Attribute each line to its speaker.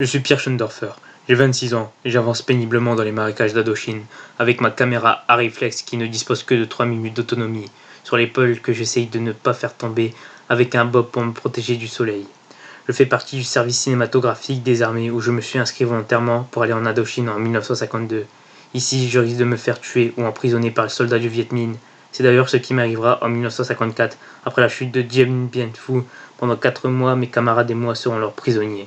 Speaker 1: Je suis Pierre Schoendorfer, j'ai 26 ans et j'avance péniblement dans les marécages d'Adochine avec ma caméra à réflexe qui ne dispose que de 3 minutes d'autonomie sur l'épaule que j'essaye de ne pas faire tomber avec un bob pour me protéger du soleil. Je fais partie du service cinématographique des armées où je me suis inscrit volontairement pour aller en Indochine en 1952. Ici, je risque de me faire tuer ou emprisonner par les soldats du Viet Minh. C'est d'ailleurs ce qui m'arrivera en 1954, après la chute de Dien Bien Phu. Pendant 4 mois, mes camarades et moi serons leurs prisonniers.